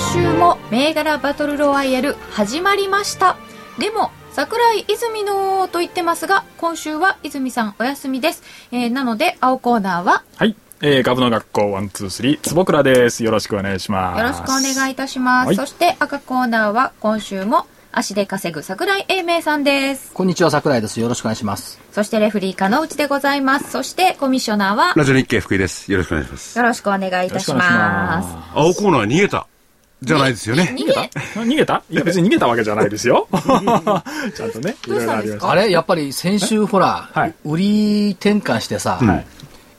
週も銘柄バトルロワイヤル始まりましたでも桜井泉のと言ってますが今週は泉さんお休みです、えーなので青コーナーははい。えー、株の学校ワンツースリー坪倉です。よろしくお願いします。よろしくお願いいたします、はいそして赤コーナーは今週も足で稼ぐ桜井英明さんですこんにちは桜井ですよろしくお願いしますそしてレフリー叶内でございますそしてコミッショナーはラジオ日経福井です。よろしくお願いします。よろしくお願いいたします青コーナー逃げた。じゃないですよね。逃げ逃げた？いや、別に逃げたわけじゃないですよ。ちゃんとね、いろいろありました。あれやっぱり先週ほら、はい売り転換してさ、はい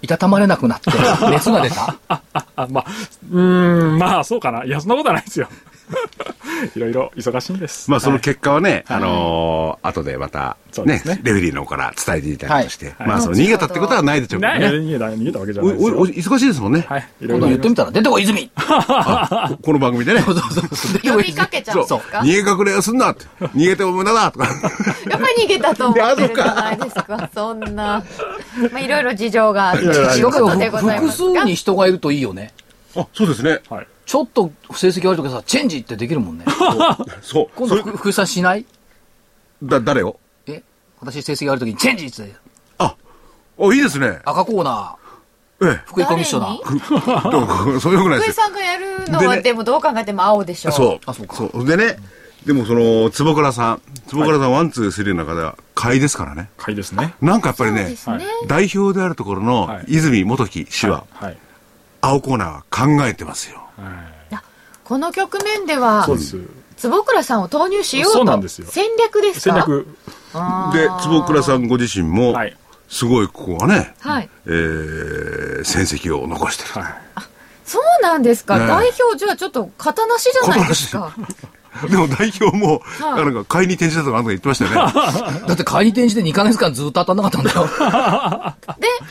いたたまれなくなって熱が出た？あ、まあ、うーん、まあ、そうかな。いや、そんなことはないですよ。いろいろ忙しいんです。まあそのはい結果はね、あのー後でまたねねレフェリーの方から伝えていただきまして、はいまあその逃げたってことはないでしょうけどね。逃げた、逃げたわけじゃおないですよ。おお忙しいですもんね。はい。いろ今度いろ言ってみたら出てこい泉あここの番組でね。呼びかけちゃうんですか逃げ隠れをすんなって。逃げても無駄だとか。やっぱり逃げたと思ってるじゃないですか、そんな。まあ、いろいろ事情がある複ますが数に人がいるといいよねあ、そうですね。はい。ちょっと成績悪い時さチェンジってできるもんね そう。今度福福井さんしない？だ、誰を？え？私成績悪い時にチェンジってあ、お、いいですね。赤コーナえー福井コミッショナー そう？いうわけないですよ。福井さんがやるのは、でねでもどう考えても青でしょう。そう。あそうかそう。でね、でもその、坪倉さん、坪倉さんワンツースリーの中では買いですからね。買いですね。なんかやっぱりね。代表であるところのはい泉元樹氏は、はい。青コーナーは考えてますよ。はいこの局面ではそう、です。坪倉さんを投入しようと。そうなんですよ戦略ですか？戦略。で、坪倉さんご自身もはい、すごいここはね、はい。えー、戦績を残してる。はい。そうなんですか？ねえ代表、じゃあちょっと型なしじゃないですか。でも代表も、はいなんか買いに転じたとかなんとか言ってましたよね。だって買いに転じて2ヶ月間ずっと当たんなかったんだよ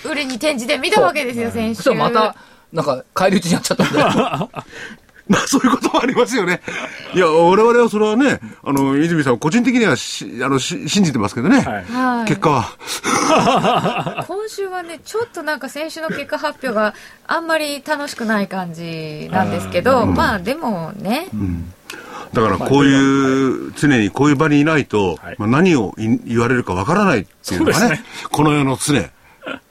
で、売りに転じてみたわけですよ、先週。そしたらまたなんか返り討ちになっちゃったんだよ まあそういうこともありますよね。いや、我々はそれはね、あの、泉さん個人的にはし、あの、し信じてますけどね。はい。はい。結果は。今週はね、ちょっとなんか先週の結果発表があんまり楽しくない感じなんですけど、まあでもね、だからこういう、常にこういう場にいないと、はいまあ、何をい言われるかわからないっていうのがねこの世の常。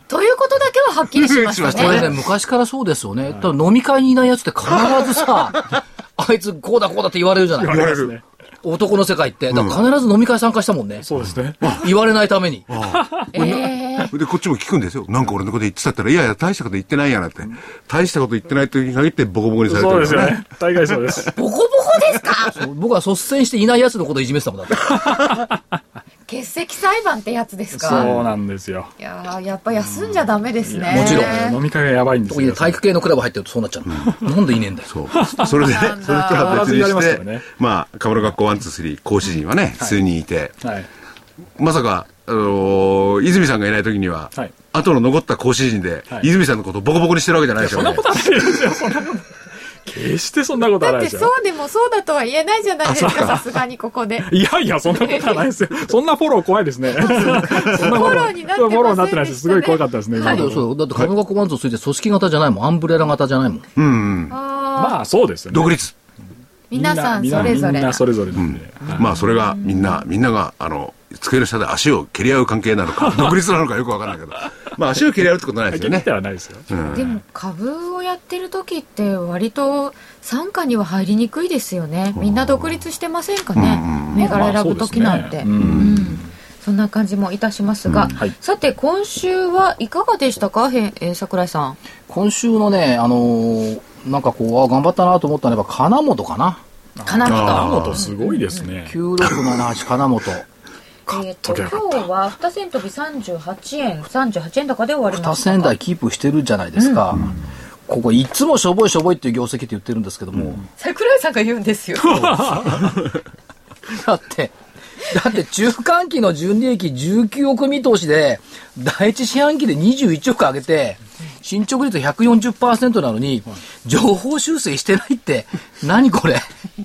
ということだけははっきりしましたた これね、ね。昔からそうですよね。多分飲み会にいないやつって必ずさ、あいつこうだこうだって言われるじゃない言われますね。男の世界って。だから必ず飲み会参加したもんね。そうですね。言われないために。ええで、こっちも聞くんですよ。なんか俺のこと言ってたったら、いやいや、大したこと言ってないやなって。大したこと言ってない時に限ってボコボコにされてそうるからね。ですよね。大概そうです。ボコボコですか？そう僕は率先していないやつのことをいじめてたもんだって。欠席裁判ってやつですか？そうなんですよ。いやーやっぱ休んじゃダメですね。もちろん飲み会がやばいんですよ。特に体育系のクラブ入ってるとそうなっちゃうの。なんでいねえんだよ。そう。それでね、それとは別にして、ねまあ、株の学校ワンツースリー講師陣はね、数人いて、はい。まさか、あのー泉さんがいない時には、はい後の残った講師陣で、はい泉さんのことをボコボコにしてるわけじゃないでしょうね。そんなことはないですよ。そんなこと。決してそんなことはだってないですよ。そうでもそうだとは言えないじゃないですか、さすがにここで。いやいや、そんなことはないですよ。そんなフォロー怖いですね。そんなフォローになってませんでしたねフォローになってないです。すごい怖かったですね。そうだよ、そうだって株学ワンツーついて組織型じゃないもん。アンブレラ型じゃないもん。うんうん。あまあ、そうですよね。独立。皆さんみそれぞれみんなそれぞれなんで。まあ、それがみんな、みんなが、あの、机の下で足を蹴り合う関係なのか、独立なのかよくわからないけど。まあ、足を蹴り合うってことないですよね。結で。はないですよ。うん。でも株をやってる時って割と傘下には入りにくいですよね。みんな独立してませんかね？銘柄選ぶ時なんて、まあそん。な感じもいたしますが、はいさて今週はいかがでしたか？へ、えー桜井さん。今週のね、あのーなんかこう、あ頑張ったなと思ったのは、金本かな。金あ本本すごいですね。9678金本。えーと今日は2銭飛び38円38円高で終わりま2した銭台キープしてるじゃないですか。ここいつもしょぼいしょぼいっていう業績って言ってるんですけども、桜井さんが言うんですよ。だって、だって中間期の純利益19億見通しで、第一四半期で21億上げて、進捗率140%なのに、情報修正してないって、何これ？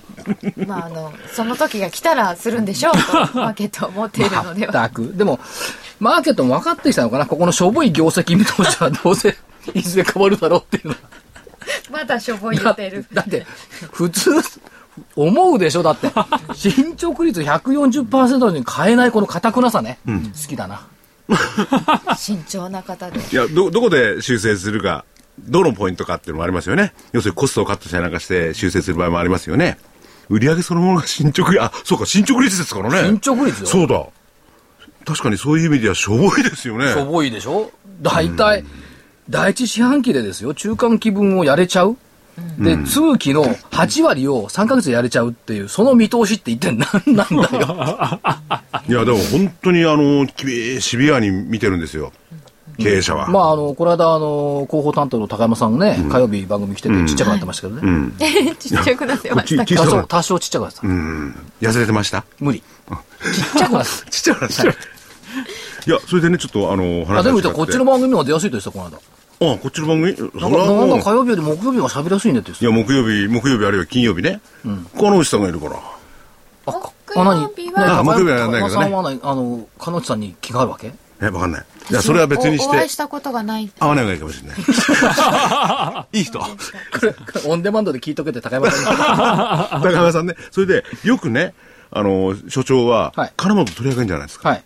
まあ、あの、その時が来たらするんでしょうと、マーケットは思っているのでは。全く。でも、マーケットも分かってきたのかな？ここのしょぼい業績見通しはどうせ、いずれ変わるだろうっていうのは。まだしょぼい言だってる。だって、普通、思うでしょ？だって。進捗率140%なのに変えないこの堅くなさね。好きだな。慎重な方で。いや、ど、どこで修正するか、どのポイントかっていうのもありますよね。要するにコストをカットしたりなんかして修正する場合もありますよね。売上そのものが進捗、あ、そうか、進捗率ですからね。進捗率よそうだ。確かにそういう意味ではしょぼいですよね。しょぼいでしょ？大体、第一四半期でですよ、中間期分をやれちゃう？で、通期の8割を3ヶ月でやれちゃうっていう、その見通しって一体何なんだよ。いや、でも本当にあの、きシビアに見てるんですよ。経営者は。まあ、あの、この間、あの、広報担当の高山さんね、火曜日番組来ててちっちゃくなってましたけどね。ちっちゃくなってまちした。多少、多少ちっちゃくなってた。うん。痩せてました？無理。ちっちゃくなって ちっちゃくなった。いや、それでね、ちょっとあの、話でも言がったらこっちの番組の方が出やすいと言ってた、この間。あ、こっちの番組？それなんか、はもうなんか火曜日より木曜日が喋りやすいねって言っていや、木曜日、木曜日あるいは金曜日ね。この内さんがいるから。た。あ、木曜日は何あ木曜日はやんないけどねさんはない、あの、彼女さんに気があるわけ？え、わかんない。いや、それは別にしておお会いし、たことがない。会わない方がいいかもしれない。いい人？オンデマンドで聞いとけって高山さんに。高山さんね。それで、よくね、あの、所長ははい、金本取り上げるんじゃないですか。はい。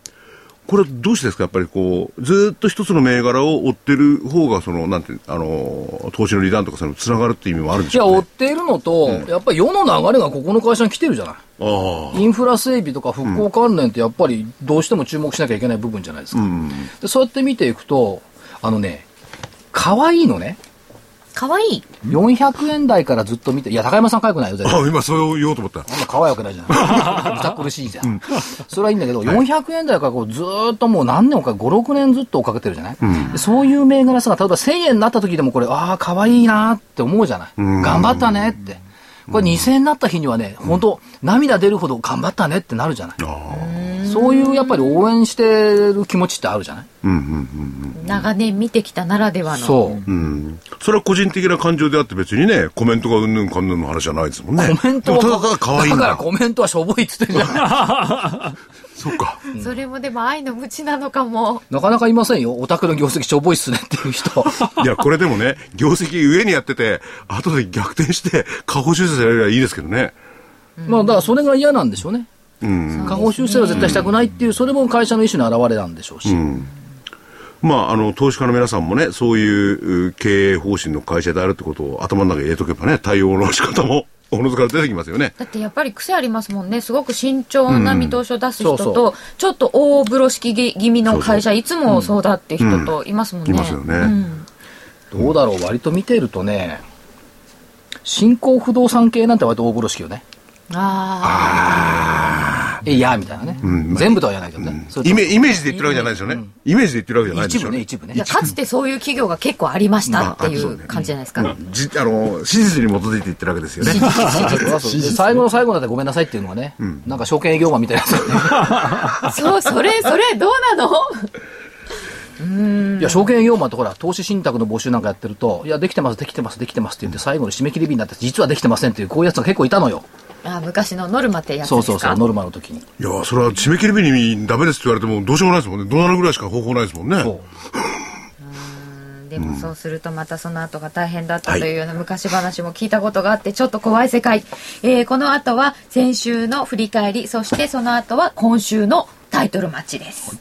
これはどうしてですか？やっぱりこう、ずーっと一つの銘柄を追ってる方が、その、なんて、あの、投資のリターンとかその、つながるっていう意味もあるんでいや、しょうね。追っているのと、やっぱり世の流れがここの会社に来てるじゃない。インフラ整備とか復興関連ってやっぱりどうしても注目しなきゃいけない部分じゃないですか。でそうやって見ていくと、あのね、可愛いのね。かわいい。400円台からずっと見て、いや、高山さん可愛くないよ。あ、今そう言おうと思った。あんな可愛いわけないじゃない。むた苦しいじゃん。それはいいんだけど、400円台からこうずーっともう何年か、5、6年ずっと追っかけてるじゃない、でそういう銘柄さが、例えば1000円になった時でもこれ、ああ、可愛いなって思うじゃない。頑張ったねって。これ2000円になった日にはね、本当涙出るほど頑張ったねってなるじゃない。そういうやっぱり応援してる気持ちってあるじゃない？長年見てきたならではの。そう。うん。それは個人的な感情であって別にね、コメントがうんぬんかんぬんの話じゃないですもんね。コメントはだただ可愛いんだ。だからコメントはしょぼいっつってるじゃない。そっか。それもでも愛の無知なのかも。なかなかいませんよ。オタクの業績しょぼいっすねっていう人。いや、これでもね、業績上にやってて、後で逆転して、下方修正されればいいですけどね。まあだからそれが嫌なんでしょうね。うん。下方修正は絶対したくないっていう、それも会社の意思の表れなんでしょうし。まあ、あの、投資家の皆さんもね、そういうう経営方針の会社であるってことを頭の中に入れとけばね、対応の仕方も、おのずから出てきますよね。だってやっぱり癖ありますもんね。すごく慎重な見通しを出す人そうそと、ちょっと大風呂敷気味の会社、いつもそうだって人といますもんね。いますよねうんどうだろう、割と見ているとね、新興不動産系なんて割と大風呂敷よね。あえいや、みたいなね。全部とは言わないけどね。イメージで言ってるわけじゃないですよね。イメージで言ってるわけじゃないでしょ一部ね、一部ね。かつてそういう企業が結構ありましたっていう感じじゃないですか。じあの、史実に基づいて言ってるわけですよね。最後の最後だってごめんなさいっていうのはね、なんか証券営業マンみたいな。そう、それ、それ、どうなの？いや、証券営業マンってほら、投資信託の募集なんかやってると、いや、できてます、できてます、できてますって言って、最後の締め切り日になって、実はできてませんっていう、こういうやつが結構いたのよ。あ昔のノルマってやつですか？そうそうそう、ノルマの時に。いや、それは締め切り日にダメですって言われてもどうしようもないですもんね。どうなるぐらいしか方法ないですもんね。そう。でもそうするとまたその後が大変だったというような昔話も聞いたことがあってちょっと怖い世界、えーこの後は先週の振り返りそしてその後は今週のタイトルマッチです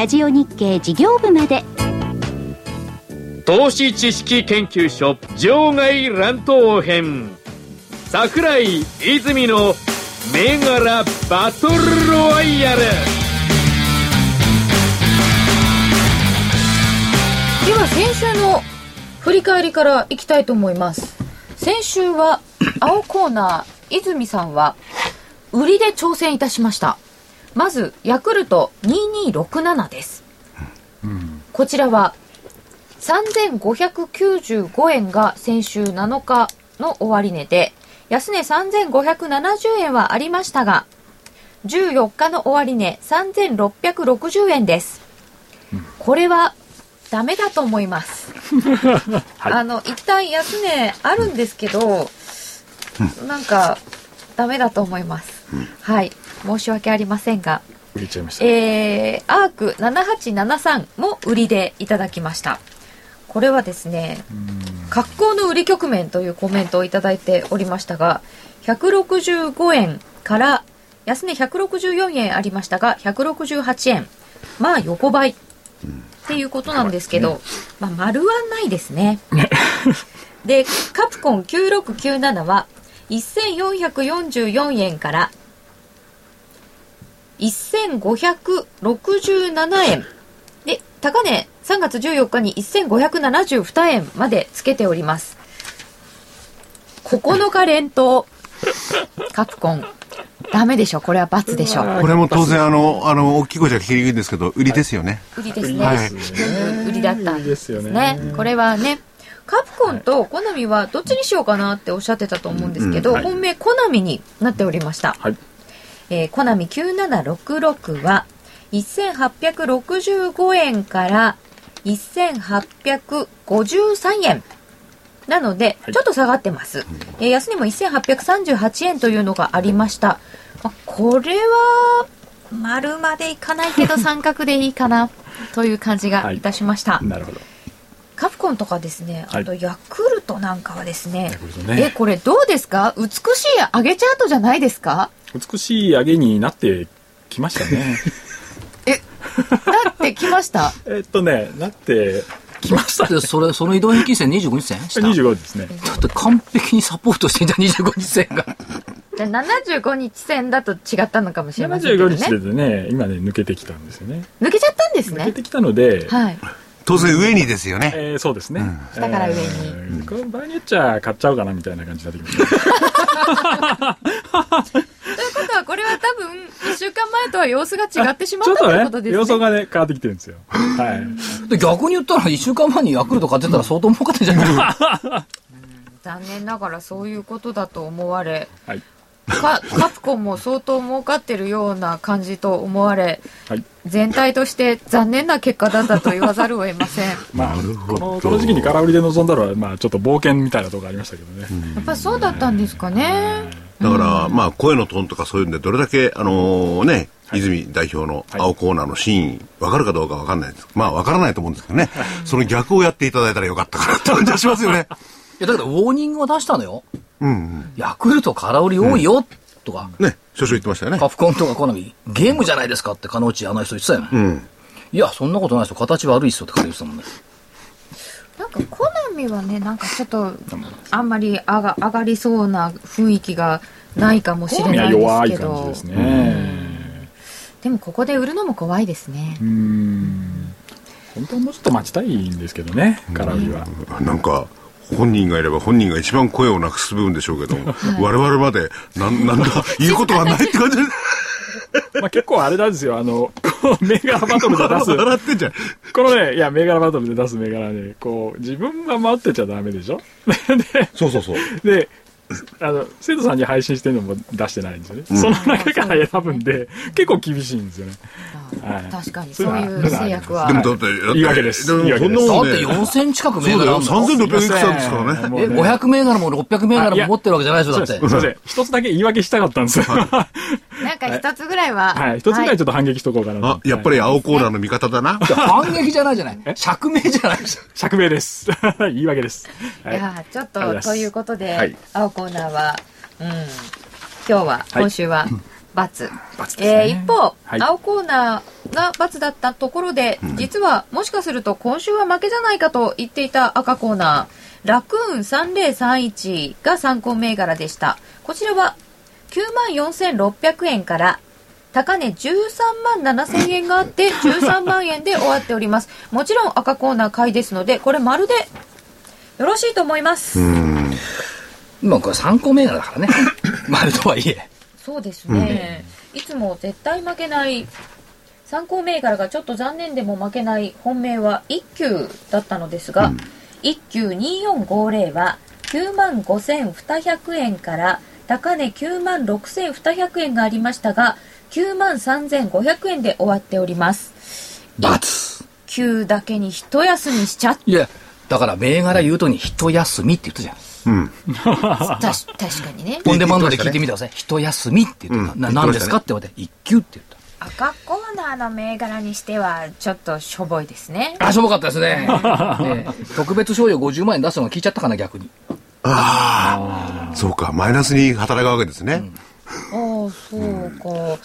ラジオ日経事業部まで。投資知識研究所場外乱闘編。桜井泉の銘柄バトルロワイヤル。では先週の振り返りからいきたいと思います。先週は青コーナー泉さんは売りで挑戦いたしましたまずヤクルト2267です、こちらは3595円が先週7日の終値で安値3570円はありましたが14日の終値3660円ですこれはダメだと思います。はいあの、一旦安値あるんですけど、なんか、ダメだと思います。はい。申し訳ありませんが、売れちゃいました。えー、アーク7873も売りでいただきました。これはですね、格好の売り局面というコメントをいただいておりましたが、165円から安値164円ありましたが、168円。まあ横ばいっていうことなんですけど、まあ丸はないですね。で、カプコン9697は1444円から1567円。で、高値3月14日に1572円までつけております。9日連投。カプコン。ダメでしょ。これは罰でしょ。これも当然、あの、あの、大きい声じゃ聞きにくいんですけど、売りですよね。売りですね。はい売りだったんですねね。これはね、カプコンとコナミはどっちにしようかなっておっしゃってたと思うんですけど、うんはい本命コナミになっておりました。はい。えーコナミ9766は1865円から1853円。なので、はいちょっと下がってます。えー安値も1838円というのがありました。まあこれは、丸までいかないけど 三角でいいかなという感じがいたしました。なるほど。カプコンとかですね、はいあとヤクルトなんかはですねヤ、クルトねえ、これどうですか？美しい上げチャートじゃないですか？美しい上げになってきましたね。だってきました？えっとね、なってきましたね。で、それ、その移動平均線25日線？下25ですね。だって完璧にサポートしていた25日線が。じゃあ75日線だと違ったのかもしれませんけど75ね。日でね、今ね、抜けてきたんですよね。抜けちゃったんですね。抜けてきたので、はい。当然上にですよね。えーそうですね。下から上にえー場合によっちゃ買っちゃおうかなみたいな感じになってきました。ということは、これは多分、1週間前とは様子が違ってしまったということですね。様相がね、変わってきてるんですよ。はい。で、逆に言ったら1週間前にヤクルト買ってたら相当儲かってんじゃない残念ながらそういうことだと思われ、はい。かカプコンも相当儲かってるような感じと思われ、はい。全体として残念な結果だったと言わざるを得ません。や まあ、この、この時期に空売りで臨んだのは、まあ、ちょっと冒険みたいなところありましたけどね。っぱそうだったんですかね。だから、まあ、声のトーンとかそういうんで、どれだけ、あのね、泉代表の青コーナーの真意、わかるかどうかわかんないです。まあ、わからないと思うんですけどね。その逆をやっていただいたらよかったかなって感じはしますよね。いや、だけど、ウォーニングは出したのよ。うんうん。ヤクルト空売り多いよ、とか。ね、少々言ってましたよねカ。フコンとかコナミ、ゲームじゃないですかって、カノチあの人言ってたよね。うん。いや、そんなことないですよ。形悪いっすよって彼言ってたもんね。なんかコナミはね、なんかちょっと、あんまり上が上がりそうな雰囲気がないかもしれないですけど。感じですね。でもここで売るのも怖いですねうーん本当はもうちょっと待ちたいんですけどね空売りは、なんか、本人がいれば本人が一番声をなくす部分でしょうけど、我々まで、なん、なんだ、言うことがないって感じで、まあ、結構あれなんですよあのこう銘柄バトルで出す笑ってんじゃん。このねいや銘柄バトルで出す銘柄ねこう自分が待ってちゃダメでしょ？でそうそうそう。で、あの、生徒さんに配信してるのも出してないんですよね。その中から選ぶんで、結構厳しいんですよね。はい確かにそうういう制約はでもだって、だって言い訳ですでもそんなもんねだって4000近く銘そうだよ、柄あるの3600いくつですからね。え、もうね500銘柄も600銘柄も持ってるわけじゃないでしょ、だってす。。すいません。一つだけ言い訳したかったんですよ。はなんか一つぐらいは、い。一つぐらいちょっと反撃しとこうかなやっぱり青コーナーの味方だな。反撃じゃないじゃない。釈明じゃない。釈明です。言い訳です。はいい。やーちょっとということで、はい青コーナーは、うん、今日は、はい今週は×、罰。ですえねー一方、はい。青コーナーが×だったところで、実はもしかすると今週は負けじゃないかと言っていた赤コーナーラクーン3031が参考銘柄でした。こちらは9万4600円から高値13万7000円があって13万円で終わっております。もちろん赤コーナー買いですのでこれまるでよろしいと思います、まあこれ参考銘柄だからね。丸とはいえ。そうですね、いつも絶対負けない参考銘柄がちょっと残念でも負けない本命は一休だったのですが、一休2450は9万5200円から高値9万6200円がありましたが9万3500円で終わっております罰。9だけに一休みしちゃっいや、だから銘柄言うときに一休みって言ったじゃん。た確かにね。オンデマンドで聞いてみてください。一休みって言ってた。うん。な何ですか？って言われて、一休って言った。赤コーナーの銘柄にしてはちょっとしょぼいですね。あ、しょぼかったですね。ね特別賞与50万円出すのが聞いちゃったかな、逆に。ああ、そうか、マイナスに働くわけですね。ああそうか、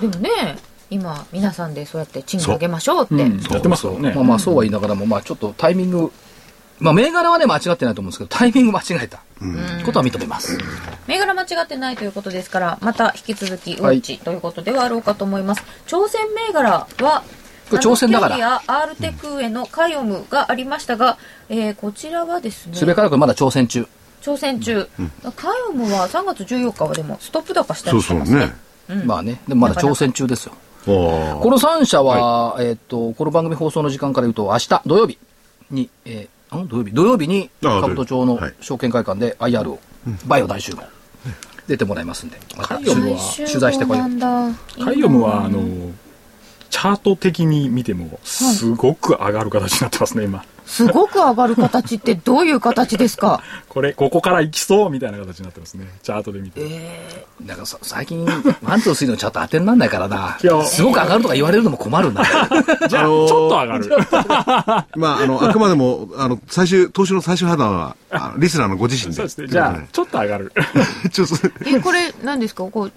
でもね今皆さんでそうやって賃金上げましょうって、う。ん。やってますからね。まあ。まあそうは言いながらも、まあちょっとタイミング、まあ銘柄はね間違ってないと思うんですけど、タイミング間違えた。ことは認めます。銘柄間違ってないということですからまた引き続きウォはい。ッチということではあろうかと思います、挑戦銘柄はこれ挑戦だから。ナノキャリア R テクへのカイオムがありましたが、えーこちらはですねすべからくまだ挑戦中。挑戦中、カイオムは3月14日はでもストップ高したそうりしてます。ねそうね。まあね、でもまだ挑戦中ですよ。あこの3社は、えっと、この番組放送の時間から言うと、明日土曜日に、えーん土曜日。土曜日に、あ兜町のはい。証券会館で IR を、バイオ大集合、出てもらいますんで、またカイオムは取材してこよ。う。なんだカイオムは、あの、チャート的に見ても、すごく上がる形になってますね、今。すごく上がる形ってどういう形ですか？これ、ここから行きそうみたいな形になってますね。チャートで見て。なんかさ最近、ワン、ツー、スリーのチャート当てになんないからな。いやすごく上がるとか言われるのも困るんだ。じゃあ、ちょっと上がる。あ。まあ、あの、あくまでも、あの、最終、投資の最終判断は、あリスナーのご自身で。そうですね。じゃあ、ちょっと上がる。あ、ちょっと、えこれ何ですか？こう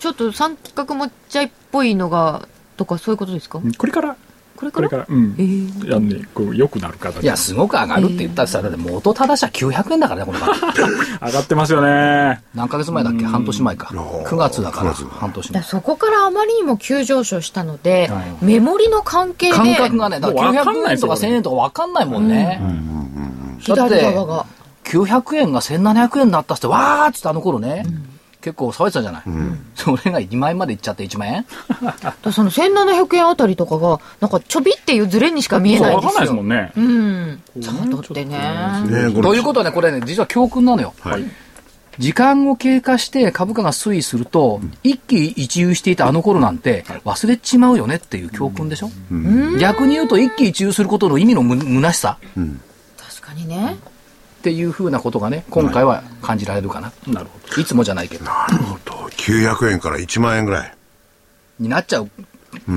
ちょっと三角持ち合いっぽいのがとかそういうことですか？これから、これから？これから、うん。えー。いやね、こう、良くなる形。いや、すごく上がるって言ったらさ、だって元正しは900円だからね、この方 上がってますよね。何ヶ月前だっけ？半年前か。9月だから、9月半年前。そこからあまりにも急上昇したので、はい。メモリの関係で。感覚がね、だからもう分かんな900円とかいですよ1000円とか分かんないもんね。だっ左て側が。900円が1700円になったって、わーっつってあの頃ね、結構騒いでたじゃない。それが2万円までいっちゃって1万円？だからその1700円あたりとかがなんかちょびっていうズレにしか見えないんですよ。わかんないですもんね。うん。チャートってね。ね、これ。ということはね、これね、実は教訓なのよ。はい。時間を経過して株価が推移すると、一喜一憂していたあの頃なんて忘れちまうよねっていう教訓でしょ、逆に言うと一喜一憂することの意味のむ虚しさ。確かにねっていうふうなことがね、今回は感じられるかな。なるほいつもじゃないけど。なるほど。900円から1万円ぐらい。になっちゃう。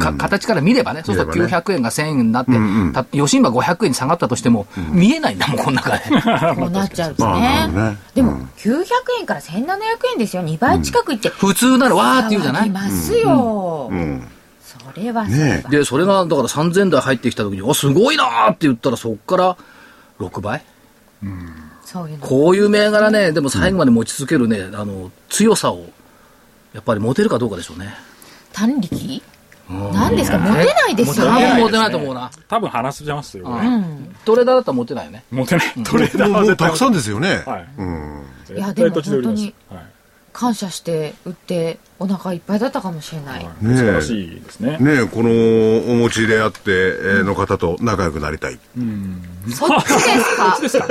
か形から見ればね、そうすると見ればね。900円が1000円になって、んうんた余震波500円に下がったとしても、見えないんだもん、この中で。こうなっちゃうんですね。でも900円から1700円ですよ。2倍近くいって普通ならわーって言うじゃない？ますよ、うん。それはねで、それが、だから3000台入ってきた時に、お、すごいなーって言ったら、そっから6倍？こういう銘柄ね、でも最後まで持ち続けるね、あの、強さを、やっぱり持てるかどうかでしょうね。単力？何ですか？モテないですよ。ね多分モテないと思うな。多分話せますよ、トレーダーだったらモテないよね。モテない。トレーダーもうはたくさんですよね。はい。うん。絶対いやでも本はい。感謝して売ってお腹いっぱいだったかもしれない、はい。ねえ。素晴らしいですね。ねえこのお持ちであって、えーの方と仲良くなりたい。そっちですか？ですか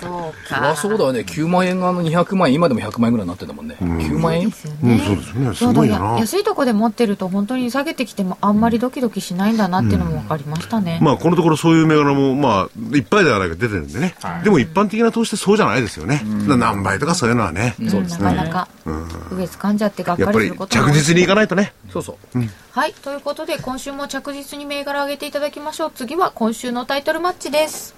そうか。ゃそうだよね。9万円があの200万円、今でも100万円ぐらいになってんだもんね。9万円？ですようん、ねそうですよね。すごいよな。安いとこで持ってると本当に下げてきてもあんまりドキドキしないんだなっていうのも分かりましたね、まあ、このところそういう銘柄も、まあ、いっぱいではないか出てるんでね。でも一般的な投資ってそうじゃないですよね。何倍とかそういうのはね。うん。なかなか上掴んじゃってがっかやっぱり着実にいかないとね。そうそう。はいということで今週も着実に銘柄上げていただきましょう。次は今週のタイトルマッチです。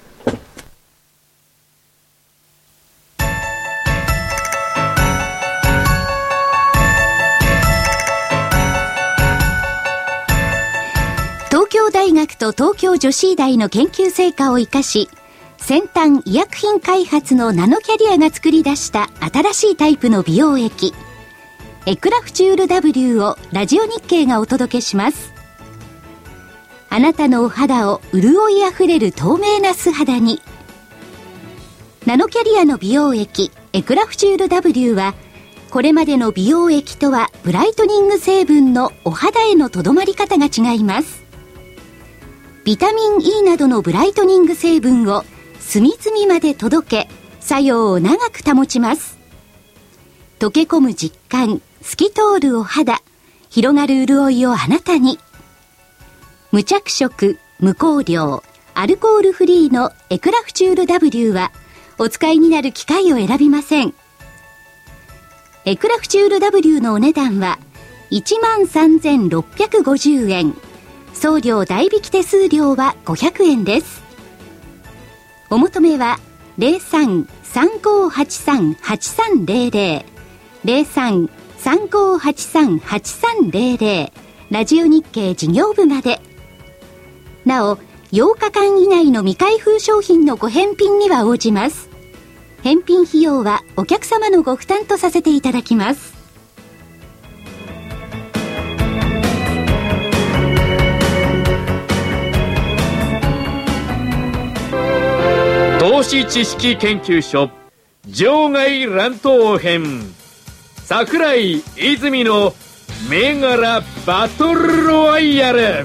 東京大学と東京女子医大の研究成果を生かし先端医薬品開発のナノキャリアが作り出した新しいタイプの美容液エクラフチュール W をラジオ日経がお届けします。あなたのお肌を潤いあふれる透明な素肌に。ナノキャリアの美容液エクラフチュール W はこれまでの美容液とはブライトニング成分のお肌へのとどまり方が違います。ビタミン E などのブライトニング成分を隅々まで届け作用を長く保ちます。溶け込む実感透き通るお肌広がる潤いをあなたに。無着色無香料アルコールフリーのエクラフチュール W はお使いになる機械を選びません。エクラフチュール W のお値段は13,650円。送料代引き手数料は500円です。お求めは03-3583-8300。03 3583-8300ラジオ日経事業部まで。なお8日間以内の未開封商品のご返品には応じます。返品費用はお客様のご負担とさせていただきます。投資知識研究所場外乱闘編。桜井泉の銘柄バトルロワイヤル。それで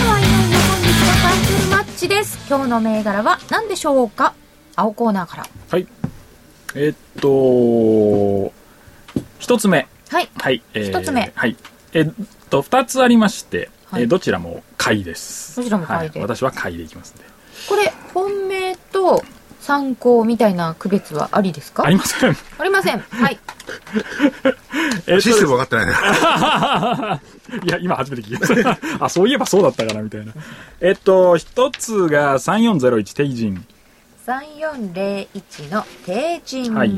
はいよいよ本日のタイトルマッチです。今日の銘柄は何でしょうか？青コーナーから。はい。えーっと一つ目。はい。はい、えー一つ目。はい。えーっと二つありまして、はい。えーどちらも買いです。どちらも買いで。はい、私は買いでいきますんで。これ本命と参考みたいな区別はありですか？ありませんありませんはい えシステム分かってないね。いや、今初めて聞きました。あ、そういえばそうだったかな、みたいな。えっと、一つが3401テイジン。3401の定人、はい。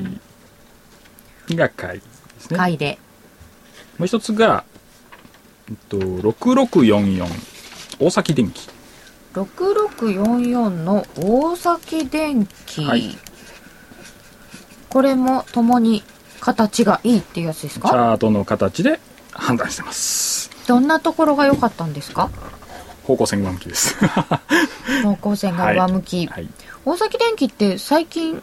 が買いですね。買いでもう一つが、えっと、6644大崎電機。6644の大崎電機、はいこれもともに形がいいっていうやつですチかャートの形で判断してます。どんなところが良かったんですか？方向線上向きです。方向線が上向き、はい。大崎電機って最近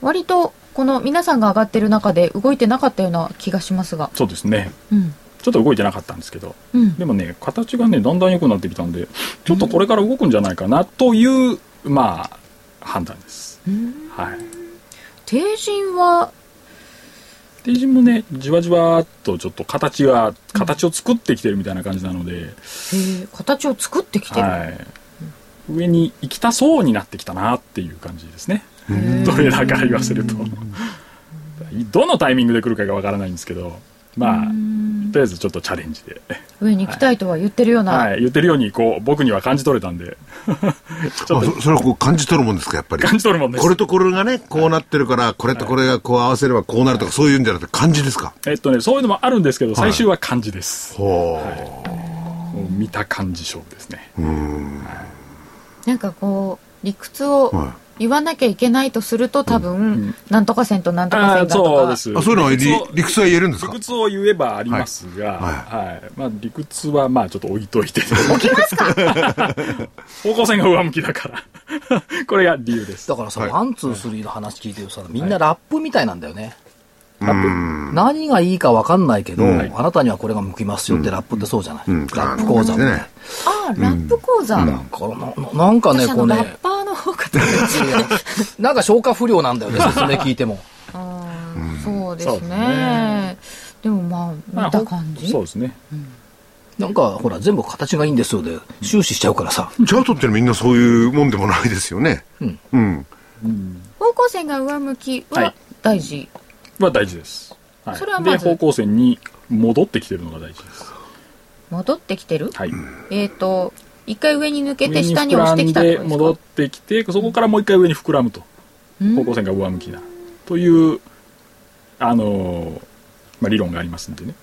割とこの皆さんが上がってる中で動いてなかったような気がしますがそうですね。うんちょっと動いてなかったんですけど、うんでもね、形がね、だんだん良くなってきたんで、ちょっとこれから動くんじゃないかなという、まあ、判断です。はい。定人は？テイジンもね、じわじわっとちょっと形が、形を作ってきてるみたいな感じなので、えー形を作ってきてる、はい。上に行きたそうになってきたなっていう感じですね。トレーダーから言わせると。どのタイミングで来るかがわからないんですけど、まあ、とりあえずちょっとチャレンジで。上に行きたいとは言ってるような、はい。言ってるように、こう、僕には感じ取れたんで、ちょっとあそそれはこう感じ取るもんですか、やっぱり。感じ取るもんですこ。れとこれがね、こうなってるから、これとこれがこう合わせればこうなるとか、そういうんじゃなくて漢字ですか？えっとね、そういうのもあるんですけど、最終は漢字です。ほもう見た感じ勝負ですね。なんかこう理屈をは言わなきゃいけないとすると多分、なんとか線となんとかあ線がとかそうです。あそういうのは理理屈を理屈は言えるんですか？理屈を言えばありますが、はいはい。まあ理屈はまあちょっと置いといて。置きますか？方向線が上向きだから。これが理由です。だからさ、はいワン、ツー、スリーの話聞いてるとさ、みんなラップみたいなんだよね。うん。何がいいか分かんないけど、はいあなたにはこれが向きますよってラップってそうじゃない、うん。ラップ講座って、ねああ、ラップ講座。なん。かななんかね、私あの、こうね。ラッ、パーの方かと思ってなんか消化不良なんだよね、説明聞いても。あーそうですね。ね。でもまあ、まあ見た感じ？そうですね。なんか、ほら、全部形がいいんですよで、終始しちゃうからさ。チャートってみんなそういうもんでもないですよね。うん。うん。方向線が上向きははい。大事。は大事です。はい、それはまずで、方向線に戻ってきてるのが大事です。戻ってきてる？はい。えっと、一回上に抜けて下に押してきたってことですか？膨らんで戻ってきて、そこからもう一回上に膨らむと。うん方向線が上向きだ。という、あのーまあ、理論がありますんでね。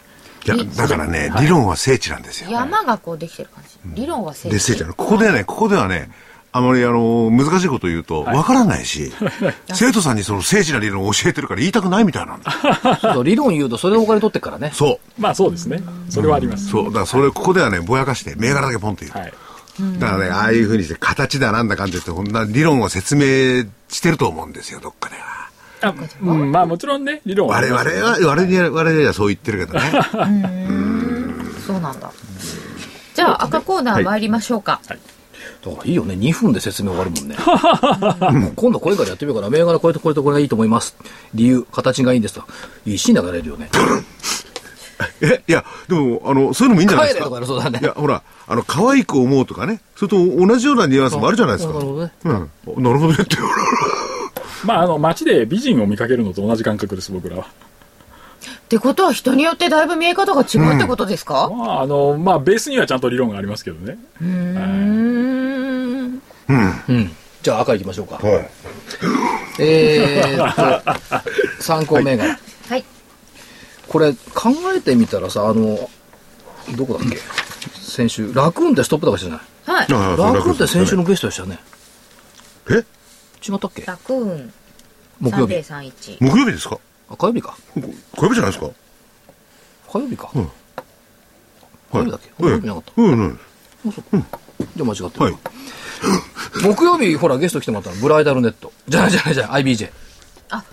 いやだからね理論は聖地なんですよ山がこうできてる感じ。理論は正で聖地なのここでねここではねあまりあの難しいこと言うとわからないし、生徒さんにその聖地な理論を教えてるから言いたくないみたいなんだ。そう理論言うと、それでお金取ってっからね。そう。まあそうですね。それはあります。そう。だからそれここではねぼやかして銘柄だけポンと言う、はい。だからねああいうふうにして形だなんだかんってこんな理論を説明してると思うんですよどっかでは。あうん、まあもちろんね、理論は。あ我々は我々は我々はそう言ってるけどね。そうなんだ。じゃあ赤コーナー参りましょうか。だからいいよね、2分で説明終わるもんね。今度これからやってみようかな。銘柄これとこれとこれがいいと思います。理由、形がいいんですと。一心で上がれるよね。えいやでもあのそういうのもいいんじゃないですか？帰れとかそうだねいやほらあの可愛く思うとかねそれと同じようなニュアンスもあるじゃないですかなるほどね。うん、なるほどねって まああの、街で美人を見かけるのと同じ感覚です、僕らは。ってことは人によってだいぶ見え方が違うってことですか、まああの、まあベースにはちゃんと理論がありますけどね。うーん。うん。じゃあ赤いきましょうか。はいえー参考銘柄。はい。これ考えてみたらさ、あの、どこだっけ？先週、ラクーンってストップ高じゃない？はい。ラクーンって先週ののゲストでしたよね。え？違ったっけ？ラクーン木曜日。3031。木曜日ですか？あ、火曜日か。火曜日じゃないですか火曜日か。うん火曜日だっけ？はい火曜日なかった。うんうんじゃあ間違ってる。はい木曜日、ほら、ゲスト来てもらったの、ブライダルネット。じゃないじゃないじゃない、IBJ。あ、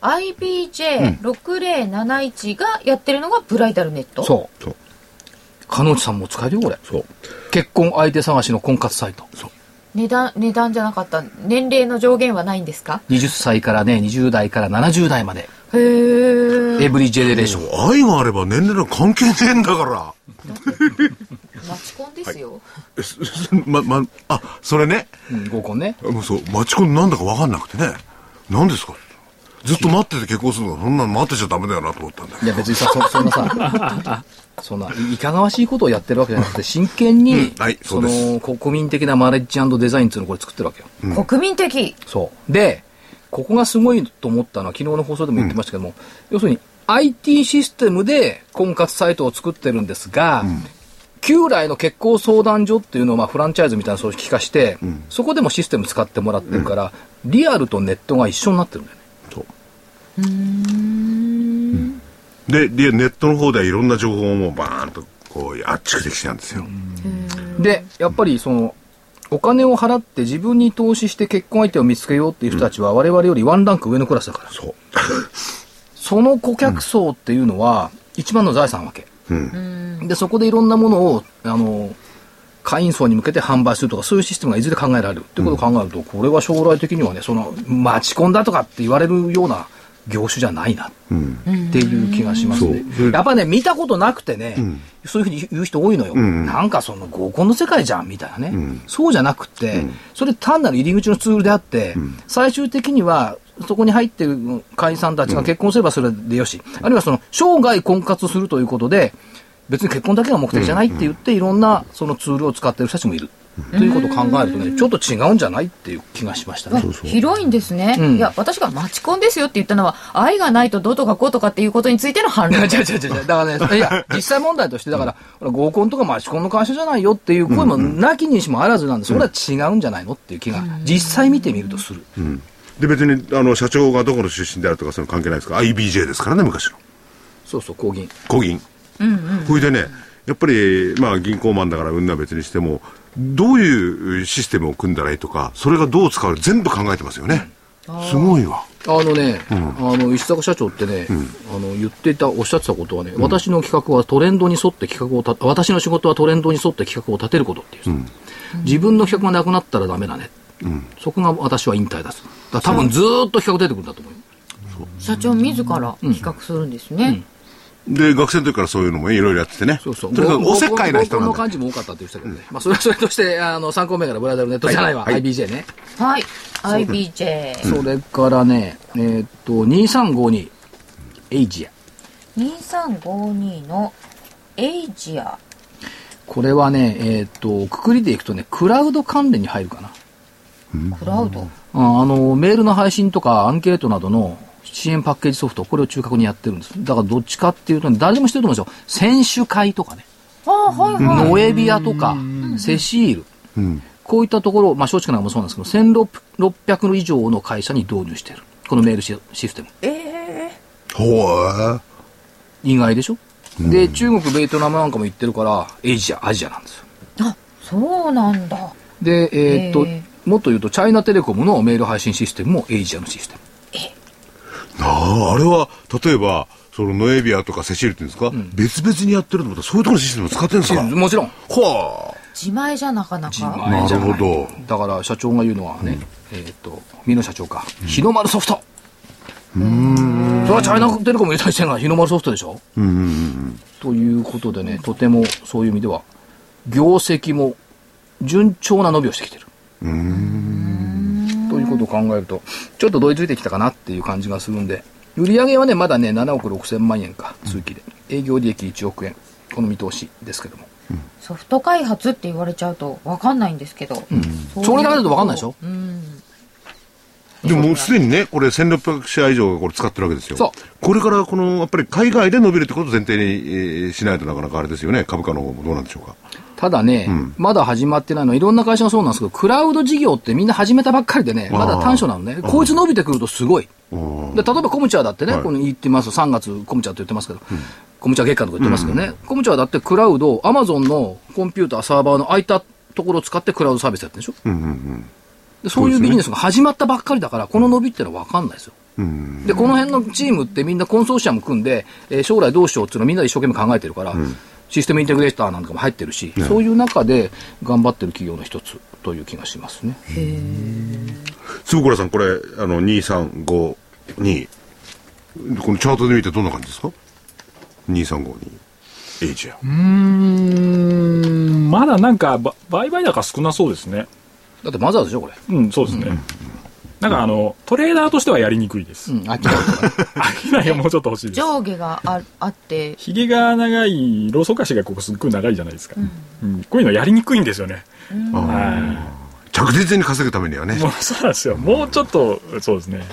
IBJ6071 がやってるのがブライダルネット？そう。そう彼女さんも使えるよ、これ。そう結婚相手探しの婚活サイト。値段、値段じゃなかった。年齢の上限はないんですか？20歳からね、20代から70代まで。へー。エブリジェネレーション。愛があれば年齢の関係ねえんだからマチコンですよ。えすすままあそれねうん、合コンね。もうそうマチコンなんだか分かんなくてね何ですか？ずっと待ってて結婚するのそんなの待ってちゃダメだよなと思ったんだよいや別にさ、そ そんなさ、そんな、いいかがわしいことをやってるわけじゃなくて、真剣に、うんはいそそうですの、国民的なマレッジデザインっていうのをこれ作ってるわけよ。国民的？そう。で、ここがすごいと思ったのは、昨日の放送でも言ってましたけども、要するに、IT システムで婚活サイトを作ってるんですが、旧来の結婚相談所っていうのをまあフランチャイズみたいな組織化して、そこでもシステム使ってもらってるから、リアルとネットが一緒になってるんだよね。そうででネットの方ではいろんな情報もバーンとこう圧蓄できちゃうんですよ、で、やっぱりその、お金を払って自分に投資して結婚相手を見つけようっていう人たちは我々よりワンランク上のクラスだから。そう。その顧客層っていうのは一番の財産わけ。うん。で、そこでいろんなものを、あの、会員層に向けて販売するとか、そういうシステムがいずれ考えられるっていうことを考えると、これは将来的にはね、その、待ち込んだとかって言われるような業種じゃないなっていう気がしますね。やっぱね、見たことなくてね、そういうふうに言う人多いのよ。ん。なんかその合コンの世界じゃん、みたいなね。そうじゃなくて、それ単なる入り口のツールであって、最終的には、そこに入ってる会員さんたちが結婚すればそれでよし、あるいはその生涯婚活するということで、別に結婚だけが目的じゃないって言って、いろんなそのツールを使ってる人たちもいる。ということを考えるとね、ちょっと違うんじゃないっていう気がしましたね。広いんですね、うんいや私がマチコンですよって言ったのは愛がないとどうとかこうとかっていうことについての反論違う違う違う違う。だからね、いや、実際問題として、だから、ほら合コンとかマチコンの会社じゃないよっていう声もなきにしもあらずなんで、それは違うんじゃないのっていう気が、実際見てみるとする。で、別に、あの、社長がどこの出身であるとかそういうの関係ないですか？ら、IBJ ですからね、昔の。そうそう、公銀。個銀。これでね、やっぱり、まあ、銀行マンだから、うんな別にしても、どういうシステムを組んだらいいとか、それがどう使われる全部考えてますよね。すごいわ。あのね、あの、石坂社長ってね、あの、言っていた、おっしゃってたことはね、私の企画はトレンドに沿って企画をた、私の仕事はトレンドに沿って企画を立てることっていう、自分の企画がなくなったらダメだね。そこが私は引退だと。だ多分ずーっと企画出てくるんだと思うよ。社長自ら企画するんですね、で、学生の時からそういうのもいろいろやっててね。そうそう。とにかくおせっかいな人なんだ。感じも多かったって言ってたけどね。まあ、それはそれとして、あの、参考銘柄ブラザルネットじゃないわ、はいはい IBJ ね。はい IBJ それからね、えーっと、2352、エイジア。2352のエイジアこれはね、えーっと、くくりでいくとね、クラウド関連に入るかな。クラウドああの、メールの配信とかアンケートなどの支援パッケージソフト、これを中核にやってるんです。だからどっちかっていうと、ね、誰でも知ってると思うんですよ。選手会とかね、ああはいはい、ノエビアとか、セシール。こういったところ、まあ、松竹なんかもそうなんですけど、1600以上の会社に導入してる。このメールシシステム。ほー意外でしょ、で、中国、ベトナムなんかも行ってるから、エイジア、アジアなんですよ。あそうなんだで、えーっとへ、もっと言うと、チャイナテレコムのメール配信システムもエイジアのシステム。ああ、あれは、例えば、そのノエビアとかセシールっていうんですか、別々にやってると思ったら、そういうところのシステムを使ってるんですか？もちろん。は自前じゃなかなか。あ、なるほど。だから社長が言うのはね、えーっと、美濃社長か、日の丸ソフト。それはチャイナテレコムに対してるのは日の丸ソフトでしょ？ということでね、とてもそういう意味では、業績も順調な伸びをしてきてる。ということを考えると、ちょっと追いついてきたかなっていう感じがするんで、売上はね、まだね、7億6千万円か、通期で。営業利益1億円。この見通しですけども。ソフト開発って言われちゃうと分かんないんですけど、うそれだけだと分かんないでしょ？うんでももうすでにね、これ1600社以上がこれ使ってるわけですよ。そうこれからこの、やっぱり海外で伸びるってことを前提に、えーしないとなかなかあれですよね。株価の方もどうなんでしょうか。ただね、まだ始まってないのは、いろんな会社がそうなんですけど、クラウド事業ってみんな始めたばっかりでね、まだ短所なのね。こいつ伸びてくるとすごい。で例えばコムチャーだってね、はい。この言ってます、3月コムチャーって言ってますけど、コムチャー月間とか言ってますけどね、コムチャーだってクラウド、アマゾンのコンピューター、サーバーの空いたところを使ってクラウドサービスやってるでしょ？でそういうビジネスが始まったばっかりだから、この伸びってのは分かんないですよ。で、この辺のチームってみんなコンソーシアム組んで、えー将来どうしようっていうのをみんなで一生懸命考えてるから、システムインテグレーターなんかも入ってるし、そういう中で頑張ってる企業の一つという気がしますね。坪倉さん、これ、あの、2352。このチャートで見てどんな感じですか ?2352。エイジア。うーんまだなんかば売買高少なそうですねだってマザーでしょ、これ。うんそうですね、なんかあのトレーダーとしてはやりにくいです、うん、秋田とか。飽きないがもうちょっと欲しいです。上下がああって。ひげが長いローソク足がここすっごい長いじゃないですか、うん。こういうのやりにくいんですよね、は着実に稼ぐためにはね。い。もうそうなんですよ。もうちょっとそうですね、は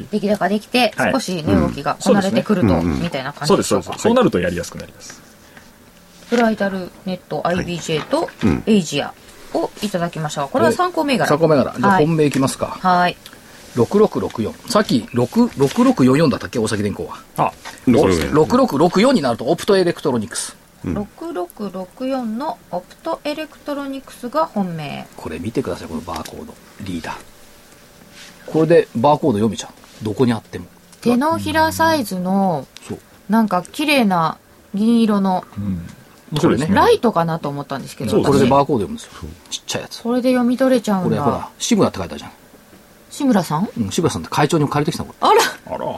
い、出来高できてはい。少し値動きがこなれてくると、みたいな感じでしょうか。ですそうなるとやりやすくなります。ブライダルネット IBJ とエイジアをいただきましたがこれは参考銘柄参考銘柄。じゃあはい本命いきますか。はい6664。さっき6 6644だったっけ？大崎電工は。あこれ6664になるとオプトエレクトロニクス。6664のオプトエレクトロニクスが本命これ見てください、このバーコード。リーダー。これでバーコード読めちゃう。どこにあっても。手のひらサイズのそう。なんか綺麗な銀色のこれね。ライトかなと思ったんですけどそうこれで私バーコード読むんですよ。ちっちゃいやつ。これで読み取れちゃうんだこれほら、志村って書いてあるじゃん。志村さん？うん、志村さんって会長にも借りてきたの。こあらあら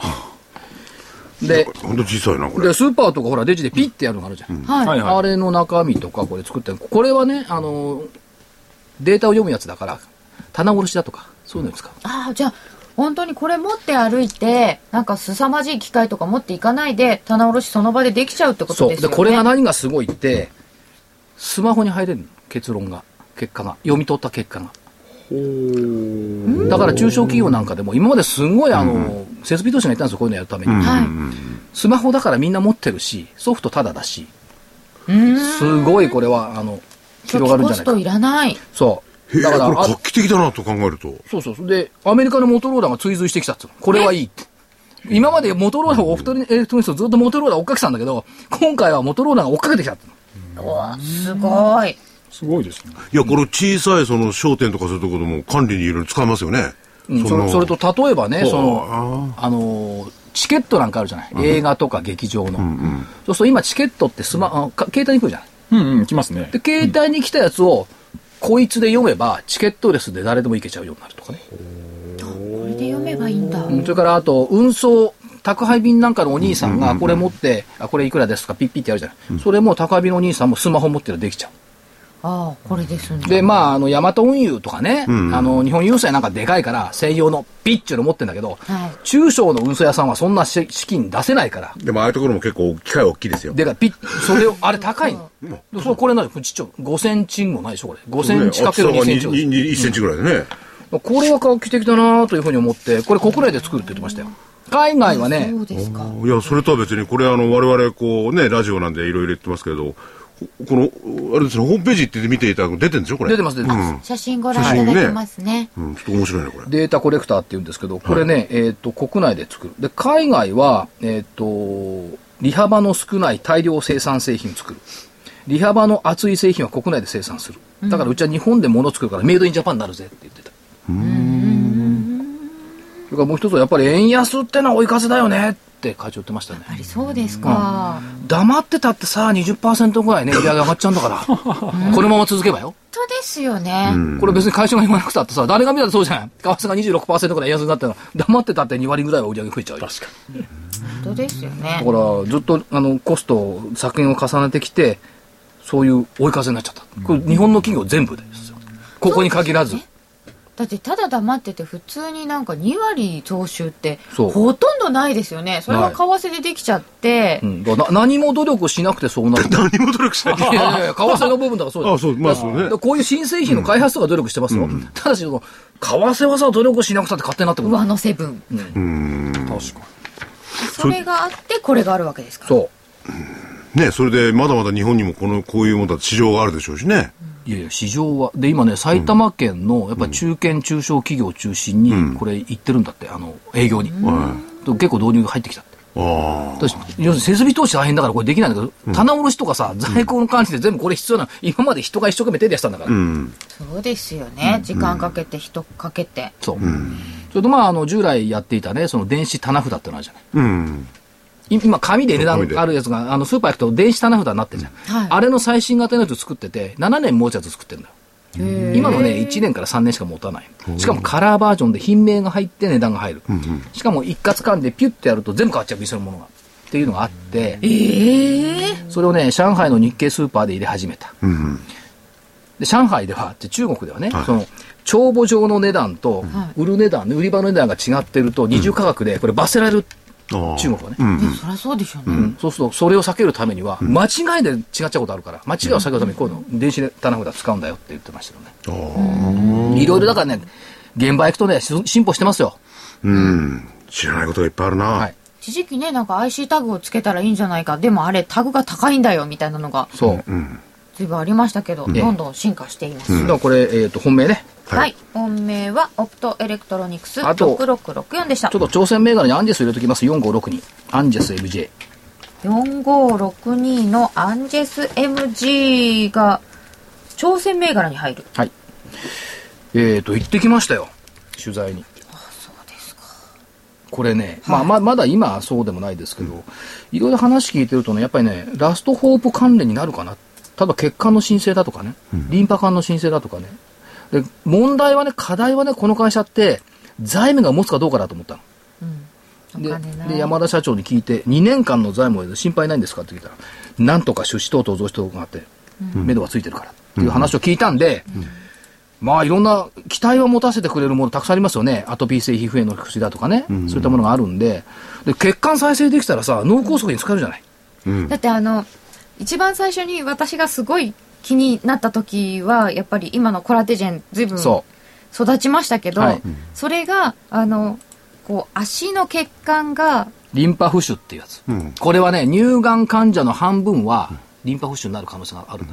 れで、ほんと小さいな、これで、。スーパーとかほら、レジでピッてやるのがあるじゃん。はい、はいはいあれの中身とかこれ作ってるこれはね、あの、データを読むやつだから、棚卸しだとか、そういうのに使う。ああじゃあ本当にこれ持って歩いてなんか凄まじい機械とか持っていかないで棚卸しその場でできちゃうってことそう。で、ですよねこれが何がすごいって、スマホに入れるの？結論が。結果が。読み取った結果が。だから中小企業なんかでも、今まですごいあの、設備投資がいったんですよ、こういうのやるために。はい。スマホだからみんな持ってるし、ソフトタダだし、すごいこれは、あの、初広がるんじゃないか期コストい。らない。そう。だから、あ画期的だなと考えると。そうそうそう。で、アメリカのモトローラが追随してきたっつうのこれはいいって。今までモトローラをオフトリエレクトロニクスをずっとモトローラ追っかけてたんだけど、今回はモトローラが追っかけてきたってうわすごい。すごいですね。いや、これ小さいその商店とかそういうところでも管理にいろいろ使えますよね。うん、それそれと例えばね、そほの、あのー、チケットなんかあるじゃない、映画とか劇場の。そうすると今チケットってスマ、あか携帯に来るじゃないうんうん、来ますね。で、携帯に来たやつを、こいつで読めば、チケットレスで誰でも行けちゃうようになるとかね。これで読めばいいんだ。うんそれから、あと、運送、宅配便なんかのお兄さんが、これ持って、あ、これいくらですか、ピッピッってやるじゃない。それも宅配便のお兄さんもスマホ持ってるできちゃう。ああ、これですんだ。で、まあ、あの、ヤマト運輸とかね、あの、日本郵政なんかでかいから、専用のピッチュの持ってんだけど、はい中小の運送屋さんはそんなし資金出せないから、でもああいうところも結構機械大きいですよ。でかい、ピッ、それを、あれ高いの。でそれこれ何？ちっちゃい。5センチもないでしょ、これ。5センチかける2センチ。1センチぐらいでね。これは画期的だなというふうに思って、これ国内で作るって言ってましたよ。海外はねそ、うですか。いや、それとは別に、これあの、我々こうね、ラジオなんでいろいろ言ってますけれど、この、あれですね、ホームページって見ていただくと出てるんでしょこれ。出てます、出てます。写真ご覧いただけますね。うん、ちょっと面白いね、これ。データコレクターって言うんですけど、これね、えっ、と、国内で作る。で、海外は、えっ、と、利幅の少ない大量生産製品を作る。利幅の厚い製品は国内で生産する。だからうちは日本で物を作るからメイドインジャパンになるぜって言ってた。それからもう一つはやっぱり円安ってのは追い風だよねって会長言ってましたねや。はりそうですか。黙ってたってさ、20%ぐらいね、売り上げ上がっちゃうんだから。このまま続けばよ。本当ですよね。これ別に会社が言わなくたってさ、誰が見たってそうじゃない為替が26%ぐらい円安になってるの黙ってたって2割ぐらいは売り上げ増えちゃうよ。確かに。本当ですよねだ。から、ずっと、あの、コスト削減を重ねてきて、そういう追い風になっちゃった。これ日本の企業全部ですよ。ここに限らず。だってただ黙ってて普通になんか2割増収ってほとんどないですよね。それが為替でできちゃってう、ん。何も努力しなくてそうなる。何も努力しない。いやいやいや、為替の部分だからそうだよあそうまあそうねこういう新製品の開発とか努力してますよ。ただし、その為替はさ、努力しなくたって勝手になってくる。上乗せ分。確かに。それがあってこれがあるわけですから。そう。ね、それでまだまだ日本にもこの、こういうものだと市場があるでしょうしね。いやいや、市場は。で、今ね、埼玉県の、やっぱり中堅中小企業を中心に、これ行ってるんだって、あの、営業に。と結構導入が入ってきたって。あ要するに設備投資大変だからこれできないんだけど、棚卸しとかさ、在庫の管理で全部これ必要なの。今まで人が一生懸命手でやってたんだから。うん。そうですよね。時間かけて人かけて。そう。それとまあ、あの、従来やっていたね、その電子棚札ってのあるじゃない。うん。い今、紙で値段あるやつが、あの、スーパー行くと電子棚札になってるじゃん。はいあれの最新型のやつ作ってて、7年持つやつ作ってるんだよ。今のね、1年から3年しか持たない。しかもカラーバージョンで品名が入って値段が入る。しかも一括管理でピュッてやると全部変わっちゃう、店のものが。っていうのがあって、それをね、上海の日系スーパーで入れ始めた。で上海では、中国ではね、その、帳簿上の値段と、売る値段、売り場の値段が違ってると、二重価格で、これ罰せられる、中国はね。えそりゃそうでしょうね。うんそうすると、それを避けるためには、間違いで違っちゃうことあるから、間違いを避けるために、こういうの、電子棚札使うんだよって言ってましたよね。いろいろだからね、現場行くとね、し進歩してますよ。うん。知らないことがいっぱいあるな。はい。一時期ね、なんか IC タグをつけたらいいんじゃないか。でもあれ、タグが高いんだよ、みたいなのが、そう。随分ありましたけど、ええどんどん進化しています。だからこれ、えっ、と、本命ね。はい。本命は、オプトエレクトロニクスあと6664でしたちょ。っと挑戦銘柄にアンジェス入れときます。4562。アンジェス LJ。4562のアンジェス MG が、挑戦銘柄に入る。はい。えっ、と、行ってきましたよ。取材に。これね、まあ、ままだ今はそうでもないですけど、いろいろ話聞いてるとね、やっぱりね、ラストホープ関連になるかな。例えば血管の申請だとかね、リンパ管の申請だとかね。で、問題はね、課題はね、この会社って、財務が持つかどうかだと思ったの。でで山田社長に聞いて、2年間の財務で心配ないんですかって聞いたら、なんとか出資等々増資等々があって、目処がついてるからっていう話を聞いたんで、まあいろんな期待を持たせてくれるものたくさんありますよね。アトピー性皮膚炎の薬だとかね、そういったものがあるんで、で血管再生できたらさ、脳梗塞に使えるじゃない。だってあの、一番最初に私がすごい気になった時はやっぱり今のコラテジェン随分そ育ちましたけど、はい。それがあのこう足の血管がリンパ浮腫っていうやつ。ん。これはね、乳がん患者の半分は、リンパ浮腫になる可能性があるん。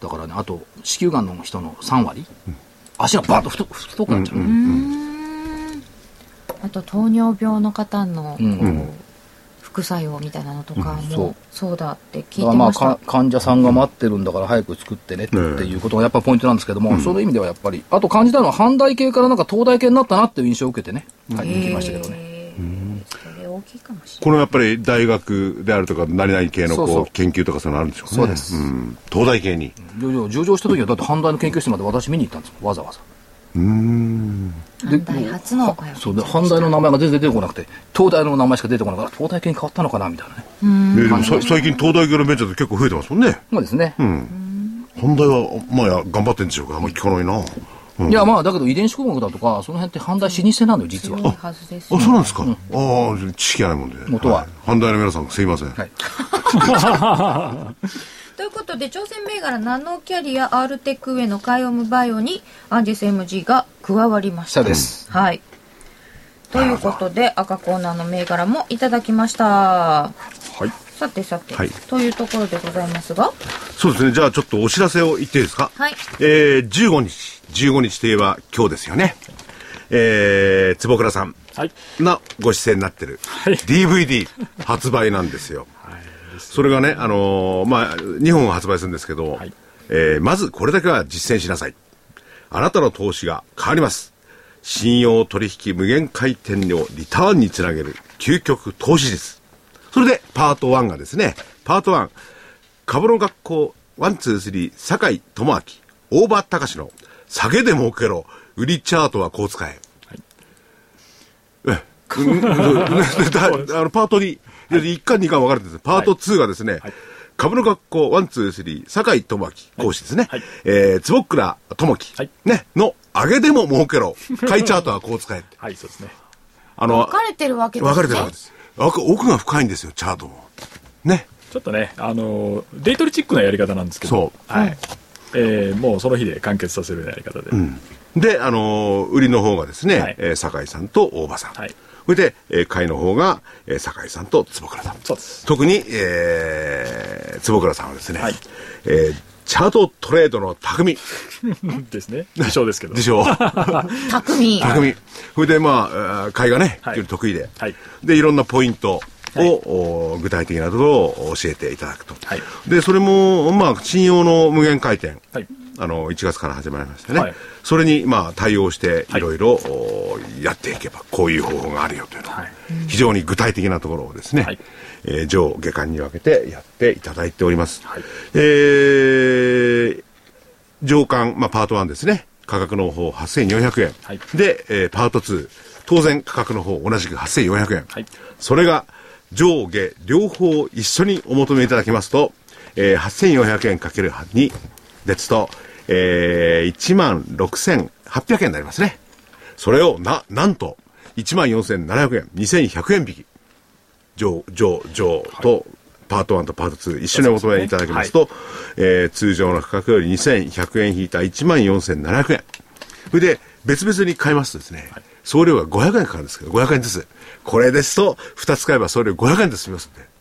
だ。だからね、あと、子宮がんの人の3割、足がバーッと太太くなっちゃう。あと糖尿病の方のこう、うん副作用みたいなのとかそうもそう。だって聞いてました、か患者さんが待ってるんだから早く作ってねっていうことがやっぱりポイントなんですけども、そういう意味ではやっぱりあと感じたのは阪大系からなんか東大系になったなっていう印象を受けてね帰ってきましたけどね、へーそれ大きいかもしれこのやっぱり大学であるとか、何々系のこそうそう。う研究とかそういうのあるんでしょうね。そうです。ん。東大系に。上場上場した時はだって阪大の研究室まで私見に行ったんですわざわざない阪大初のはそうで阪大の名前が全然出てこなくて東大の名前しか出てこなかった東大系に変わったのかなみたいなねねでもさ最近東大系のベンチャーって結構増えてますもんね。そうですね、本大は、まあや、頑張ってんでしょうか。あんまり聞かないな。うんいやまあだけど遺伝子工学だとかその辺って阪大老舗なのよ実はないはずですあ、そうなんですか？ああ、知識がないもんで。元はい阪大の皆さん、すいません。はい ということで挑戦銘柄ナノキャリア R テック上のカイオムバイオにアンジェス MG が加わりました下です、はいということで赤コーナーの銘柄もいただきましたはい。さてさて、はいというところでございますがそうですね。じゃあちょっとお知らせを言っていいですか？はいえー、15日。15日といえば今日ですよね。えー、坪倉さんはい。のご出演になってるはい DVD 発売なんですよ。それがね、あのーまあ、2本発売するんですけど、はいえーまずこれだけは実践しなさい。あなたの投資が変わります。信用取引無限回転をリターンにつなげる究極投資術。それでパート1がですね、パート1、株の学校123酒井智明、大場隆の下げで儲けろ、売りチャートはこう使え。え、うんうんだあのパート2、1巻2巻分かれてるんですパート2がですね、株の学校123酒井智明講師ですね、はいえー坪倉智樹、はいね、の上げでも儲けろ、買いチャートはこう使えって。はい、そうですね。あの、分かれてるわけですね分かれてるわけです。奥奥が深いんですよ、チャートも。ね。ちょっとね、あのー、デイトリチックなやり方なんですけど、そうはい。えーもうその日で完結させるようなやり方で。で、あのー売りの方がですね、はいえー酒井さんと大場さん。はいそれで、えー買いの方が、えー酒井さんと坪倉さん。そうです。特に、えー坪倉さんはですね、はいえーチャートトレードの匠 ですね。自称ですけど。でしょう。匠匠。それで、まあ、あー買いがね、非はい常に得意で、はいで、いろんなポイントを、はいお具体的なところを教えていただくと。はいで、それも、まあ、信用の無限回転。はいあの、1月から始まりましたね。はいそれに、まあ、対応して、はいいろいろ、おやっていけば、こういう方法があるよというのを、はい非常に具体的なところをですね、はいえー上下巻に分けてやっていただいております。はいえー上巻、まあ、パート1ですね。価格の方8400円。はいで、えーパート2、当然価格の方同じく8400円。はいそれが上下両方一緒にお求めいただきますと、えー、8400円かける2ですと、えー、1万6800円になりますね。それをな、なんと、1万4700円、2100円引き。上、上、上と、パート1とパート2一緒にお求めいただきますと、えー通常の価格より2100円引いた1万4700円。それで、別々に買いますとですね、送料が500円かかるんですけど、500円です。これですと、2つ買えば送料500円で済みますんで。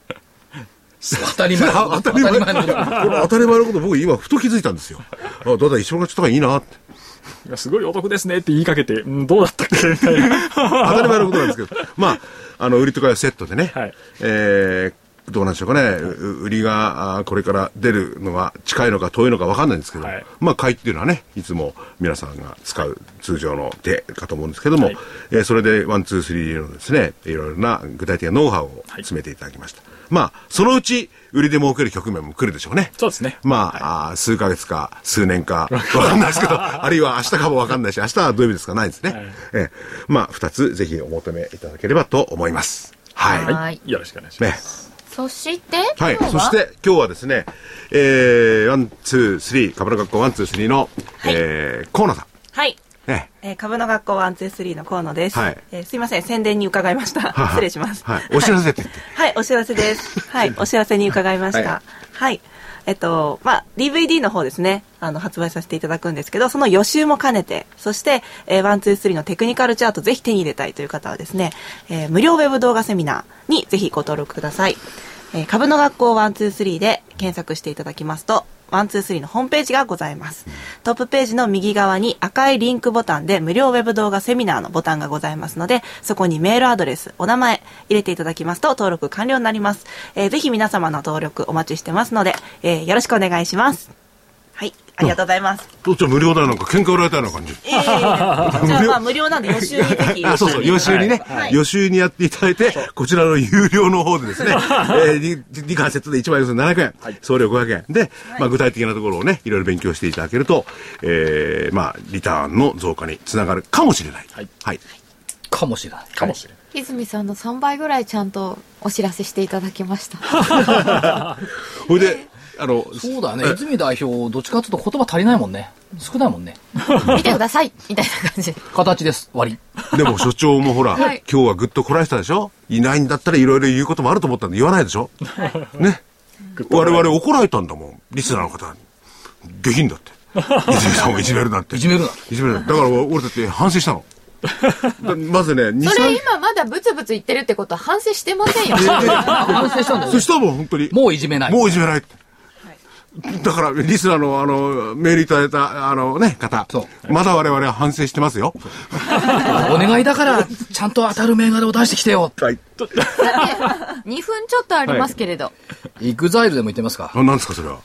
当たり前 当たり前当たり前のこれ当たり前のこと僕今ふと気づいたんですよ。あ、だだ一緒がちょっといいなって。すごいお得ですねって言いかけて、うん、どうだったっけみたいな。当たり前のことなんですけど。まあ、あの、売りとかはセットでね。はいえーどうなんでしょうかね。う売りが、これから出るのが近いのか遠いのか分かんないんですけど、はいまあ、買いっていうのはね、いつも皆さんが使う通常の手かと思うんですけども、はいえーそれでワン、ツー、スリーのですね、いろいろな具体的なノウハウを詰めていただきました。まあ、そのうち、売りで儲ける局面も来るでしょうね。そうですね。まあ、あー数ヶ月か、数年か、わかんないですけど、あるいは明日かもわかんないし、明日は土曜日ですかないですね。はいええまあ、二つぜひお求めいただければと思います。はい。はいはい。よろしくお願いしまね。す。そしてはい。今日そして、今日はですね、えー、ワン、ツー、スリー、株の学校ワン、ツー、スリーの、えー、河野さん。はい。ね。えー株の学校ワンツースリーの河野です。はいえーすいません、宣伝に伺いました。は失礼します。はい。お知らせって言って。はい、お知らせです。はい、お知らせに伺いました。ははい。えっと、まあ、DVD の方ですね、あの、発売させていただくんですけど、その予習も兼ねて、そして、えー、123のテクニカルチャートぜひ手に入れたいという方はですね、えー、無料ウェブ動画セミナーにぜひご登録ください。えー、株の学校123で検索していただきますと、ワンツースリーのホームページがございます。トップページの右側に赤いリンクボタンで無料ウェブ動画セミナーのボタンがございますので、そこにメールアドレス、お名前入れていただきますと登録完了になります。えー、ぜひ皆様の登録お待ちしてますので、えー、よろしくお願いします。はい、ありがとうございます。どっち無料だなんか喧嘩売られたような感じ。ええー、じゃあまあ無料なんで予習にぜひ。そうそう、予習にね、はい、予習にやっていただいて、こちらの有料の方でですね、えー、2関節で1万4700円、はい、送料500円。で、まあ具体的なところをね、いろいろ勉強していただけると、えー、まあリターンの増加につながるかもしれない。はい。はい、かもしれない。かもしれない。泉さんの3倍ぐらいちゃんとお知らせしていただきました。ほいで、あの、そうだね。泉代表、どっちかというと言葉足りないもんね。少ないもんね。見てくださいみたいな感じ。形です。終わり。でも所長もほら、はい、今日はぐっとこらえたでしょ？いないんだったらいろいろ言うこともあると思ったんで言わないでしょ、はい、ね。我々怒られたんだもん。リスナーの方に。下品だって。泉さんをいじめるなんて。いじめるな。いじめるな。だから俺だって反省したの。まずね、それ今まだブツブツ言ってるってことは反省してませんよ。反省したんだよ、そしたらもう本当に。もういじめない。もういじめないって。だから、リスナーの、あの、メールいただいた、あのね、方。まだ我々は反省してますよ。お願いだから、ちゃんと当たる銘柄を出してきてよ。はい。2分ちょっとありますけれど。 EXILEでも言ってますか？あ、なんですか、それは。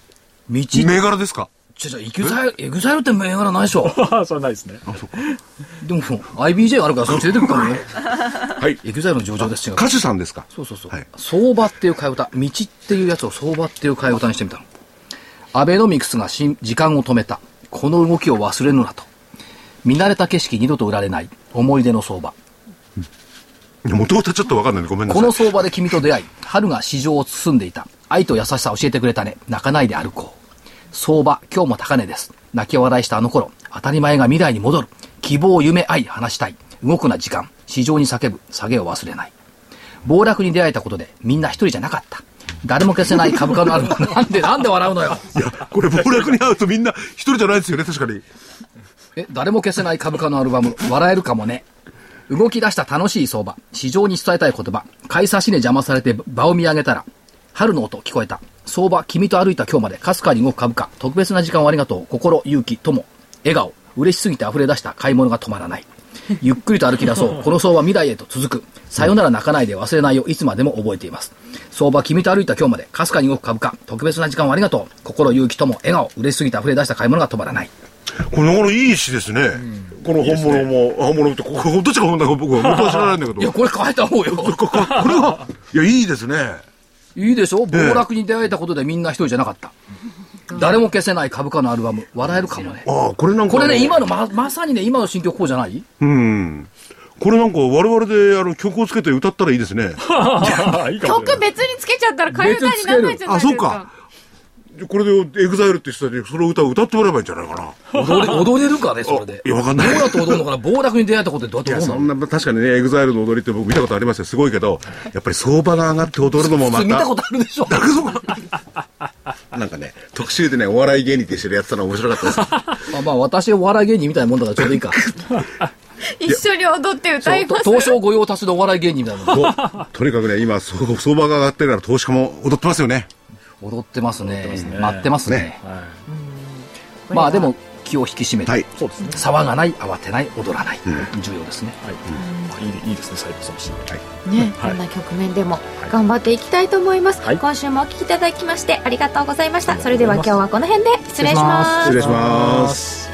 道。銘柄ですか？ちょ、ちょ、 EXILE、EXILEって銘柄ないでしょ。それないですね。あ、そっか。でも、IBJ あるからそっち出てくるかもね。はい。 EXILEの上場です、違う。歌手さんですか？そうそうそう。はい、相場っていう替え歌。道っていうやつを相場っていう替え歌にしてみたの。アベノミクスが時間を止めた。この動きを忘れるなと。見慣れた景色二度と売られない。思い出の相場。もともとちょっとわかんないごめんなさい。この相場で君と出会い、春が市場を包んでいた。愛と優しさ教えてくれたね。泣かないで歩こう。相場、今日も高値です。泣き笑いしたあの頃、当たり前が未来に戻る。希望、夢、愛、話したい。動くな時間。市場に叫ぶ。下げを忘れない。暴落に出会えたことで、みんな一人じゃなかった。誰も消せない株価のある。なんで、なんで笑うのよ。いや、これ暴落に遭うとみんな一人じゃないですよね、確かに。え、誰も消せない株価のアルバム、笑えるかもね。動き出した楽しい相場、市場に伝えたい言葉、買い差し値邪魔されて場を見上げたら、春の音聞こえた。相場、君と歩いた今日まで、かすかに動く株価、特別な時間をありがとう。心、勇気、友、笑顔、嬉しすぎて溢れ出した買い物が止まらない。ゆっくりと歩き出そう。この相場未来へと続く。さよなら泣かないで忘れないよ。いつまでも覚えています。相場、君と歩いた今日まで、かすかに動く株価、特別な時間をありがとう。心、勇気とも、笑顔、嬉しすぎて溢れ出した買い物が止まらない。これ、なかなかいい詩ですね。うん、この本物も、本物って、ここどっちが本物だか僕は元は知らないんだけど。いや、これ変えた方よ。これは、いや、いいですね。いいでしょ？暴落に出会えたことでみんな一人じゃなかった。誰も消せない株価のアルバム、笑えるかもね。ああ、これなんか。これね、今のま、まさにね、今の心境こうじゃない？うん。これなんか我々であの曲をつけて歌ったらいいですね。曲別につけちゃったら替え歌にならないじゃないですか。あ、そうか。これで EXILEって人たちにその歌を歌ってもらえばいいんじゃないかな。踊れ、踊れるかね、それで。いや、わかんない。どうやって踊るのかな暴落に出会ったことでどうやって踊るの？いや、そんな、確かにね、 EXILEの踊りって僕見たことありますよ。すごいけど、やっぱり相場が上がって踊るのもまた。見たことあるでしょ。なんかね、特集でね、お笑い芸人と一緒にやってたの面白かったです。あまあ、私お笑い芸人みたいなもんだからちょうどいいか。一緒に踊って歌います？東証御用達のお笑い芸人みたいなとにかくね、今、相場が上がってるから投資家も踊ってますよね。踊ってますね。待ってますね。まあでも気を引き締めて、そうですね、騒がない、慌てない、踊らない、重要ですね。はい。いいですね、最後そしね、こんな局面でも頑張っていきたいと思います。今週もお聞きいただきましてありがとうございました。それでは今日はこの辺で失礼します。失礼します。